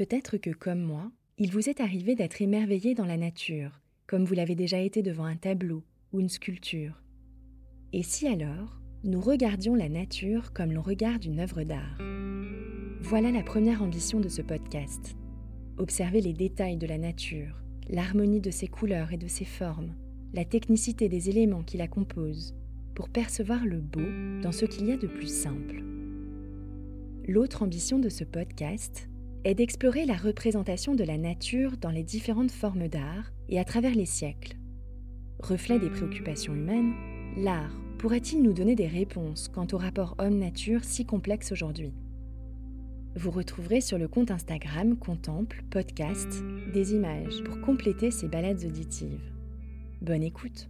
Peut-être que, comme moi, il vous est arrivé d'être émerveillé dans la nature, comme vous l'avez déjà été devant un tableau ou une sculpture. Et si alors, nous regardions la nature comme l'on regarde une œuvre d'art? Voilà la première ambition de ce podcast. Observer les détails de la nature, l'harmonie de ses couleurs et de ses formes, la technicité des éléments qui la composent, pour percevoir le beau dans ce qu'il y a de plus simple. L'autre ambition de ce podcast est d'explorer la représentation de la nature dans les différentes formes d'art et à travers les siècles. Reflet des préoccupations humaines, l'art pourrait-il nous donner des réponses quant au rapport homme-nature si complexe aujourd'hui? Vous retrouverez sur le compte Instagram Contemple Podcast des images pour compléter ces balades auditives. Bonne écoute